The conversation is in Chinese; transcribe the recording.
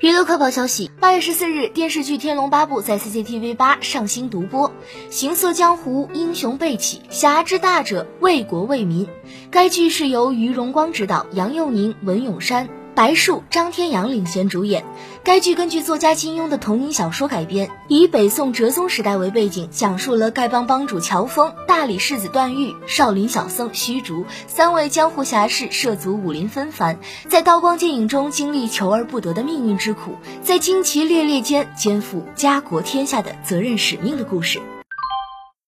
娱乐快报消息：八月十四日，电视剧《天龙八部》在 CCTV 八上新独播。行色江湖，英雄辈起，侠之大者，为国为民。该剧是由于荣光执导，杨佑宁、文咏珊。白树、张天阳领衔主演。该剧根据作家金庸的同名小说改编，以北宋哲宗时代为背景，讲述了丐帮帮主乔峰、大理世子段誉、少林小僧虚竹三位江湖侠士涉足武林纷繁，在刀光剑影中经历求而不得的命运之苦，在旌旗猎猎间肩负家国天下的责任使命的故事。